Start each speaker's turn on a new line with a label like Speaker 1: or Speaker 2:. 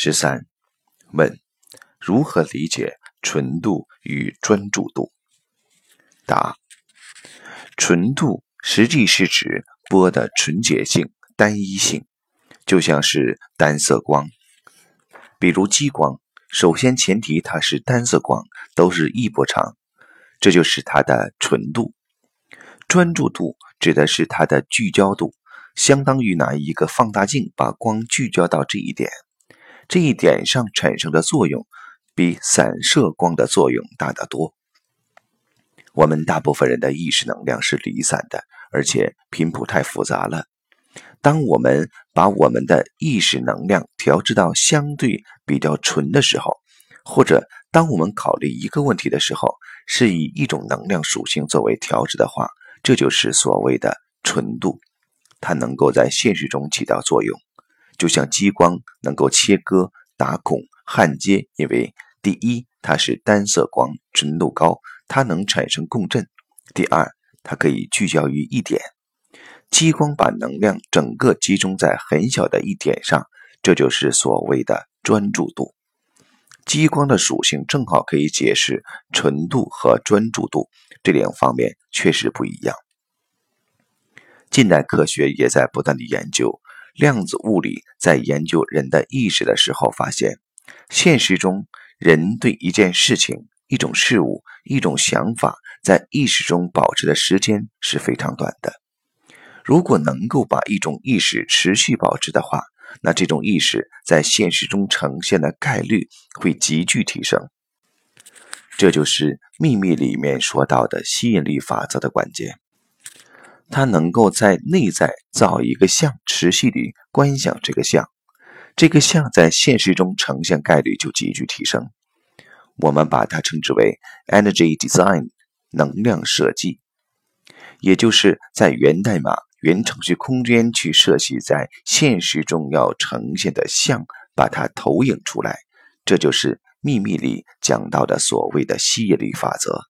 Speaker 1: 十三问：如何理解纯度与专注度？答：纯度实际是指波的纯洁性、单一性，就像是单色光，比如激光。首先前提它是单色光，都是一波长，这就是它的纯度。专注度指的是它的聚焦度，相当于拿一个放大镜把光聚焦到这一点。这一点上产生的作用，比散射光的作用大得多。我们大部分人的意识能量是离散的，而且频谱太复杂了。当我们把我们的意识能量调制到相对比较纯的时候，或者当我们考虑一个问题的时候，是以一种能量属性作为调制的话，这就是所谓的纯度。它能够在现实中起到作用。就像激光能够切割、打孔、焊接，因为第一，它是单色光，纯度高，它能产生共振；第二，它可以聚焦于一点。激光把能量整个集中在很小的一点上，这就是所谓的专注度。激光的属性正好可以解释纯度和专注度这两方面确实不一样。近代科学也在不断的研究。量子物理在研究人的意识的时候，发现现实中人对一件事情、一种事物、一种想法在意识中保持的时间是非常短的。如果能够把一种意识持续保持的话，那这种意识在现实中呈现的概率会急剧提升。这就是秘密里面说到的吸引力法则的关键。它能够在内在造一个像，持续地观想这个像，这个像在现实中呈现概率就急剧提升。我们把它称之为 energy design 能量设计，也就是在源代码、源程序空间去设计在现实中要呈现的像，把它投影出来。这就是秘密里讲到的所谓的吸引力法则。